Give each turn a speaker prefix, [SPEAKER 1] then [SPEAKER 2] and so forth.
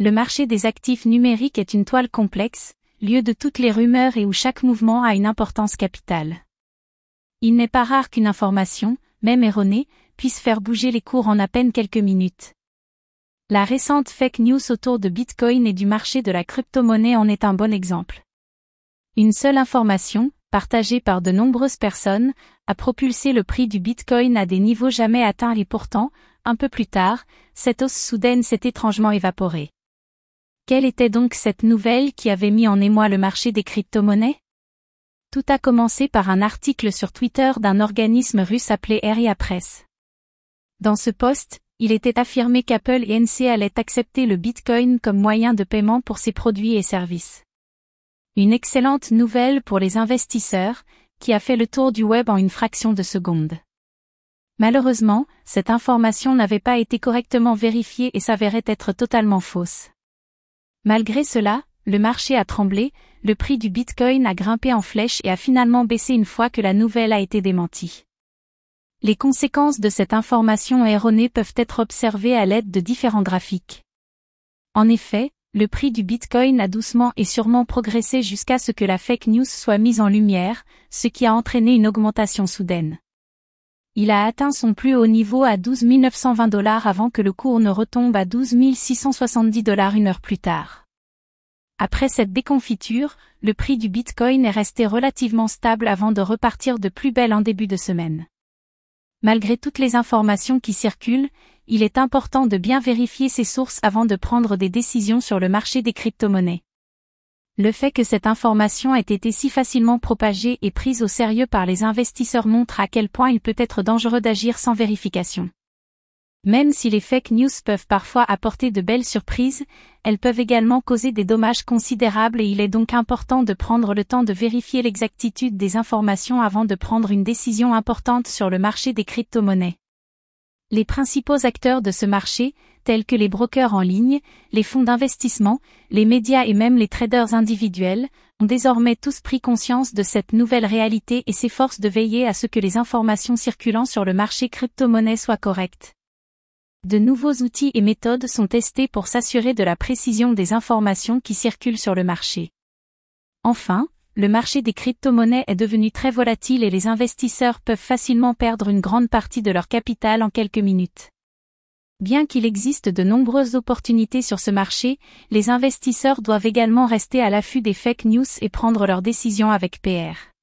[SPEAKER 1] Le marché des actifs numériques est une toile complexe, lieu de toutes les rumeurs et où chaque mouvement a une importance capitale. Il n'est pas rare qu'une information, même erronée, puisse faire bouger les cours en à peine quelques minutes. La récente fake news autour de Bitcoin et du marché de la crypto-monnaie en est un bon exemple. Une seule information, partagée par de nombreuses personnes, a propulsé le prix du Bitcoin à des niveaux jamais atteints et pourtant, un peu plus tard, cette hausse soudaine s'est étrangement évaporée. Quelle était donc cette nouvelle qui avait mis en émoi le marché des crypto-monnaies? Tout a commencé par un article sur Twitter d'un organisme russe appelé Aria Press. Dans ce post, il était affirmé qu'Apple et NC allaient accepter le Bitcoin comme moyen de paiement pour ses produits et services. Une excellente nouvelle pour les investisseurs, qui a fait le tour du web en une fraction de seconde. Malheureusement, cette information n'avait pas été correctement vérifiée et s'avérait être totalement fausse. Malgré cela, le marché a tremblé, le prix du Bitcoin a grimpé en flèche et a finalement baissé une fois que la nouvelle a été démentie. Les conséquences de cette information erronée peuvent être observées à l'aide de différents graphiques. En effet, le prix du Bitcoin a doucement et sûrement progressé jusqu'à ce que la fake news soit mise en lumière, ce qui a entraîné une augmentation soudaine. Il a atteint son plus haut niveau à 12 920 dollars avant que le cours ne retombe à 12 670 dollars une heure plus tard. Après cette déconfiture, le prix du Bitcoin est resté relativement stable avant de repartir de plus belle en début de semaine. Malgré toutes les informations qui circulent, il est important de bien vérifier ses sources avant de prendre des décisions sur le marché des crypto-monnaies. Le fait que cette information ait été si facilement propagée et prise au sérieux par les investisseurs montre à quel point il peut être dangereux d'agir sans vérification. Même si les fake news peuvent parfois apporter de belles surprises, elles peuvent également causer des dommages considérables et il est donc important de prendre le temps de vérifier l'exactitude des informations avant de prendre une décision importante sur le marché des crypto-monnaies. Les principaux acteurs de ce marché, tels que les brokers en ligne, les fonds d'investissement, les médias et même les traders individuels, ont désormais tous pris conscience de cette nouvelle réalité et s'efforcent de veiller à ce que les informations circulant sur le marché crypto-monnaie soient correctes. De nouveaux outils et méthodes sont testés pour s'assurer de la précision des informations qui circulent sur le marché. Enfin, le marché des crypto-monnaies est devenu très volatile et les investisseurs peuvent facilement perdre une grande partie de leur capital en quelques minutes. Bien qu'il existe de nombreuses opportunités sur ce marché, les investisseurs doivent également rester à l'affût des fake news et prendre leurs décisions avec PR.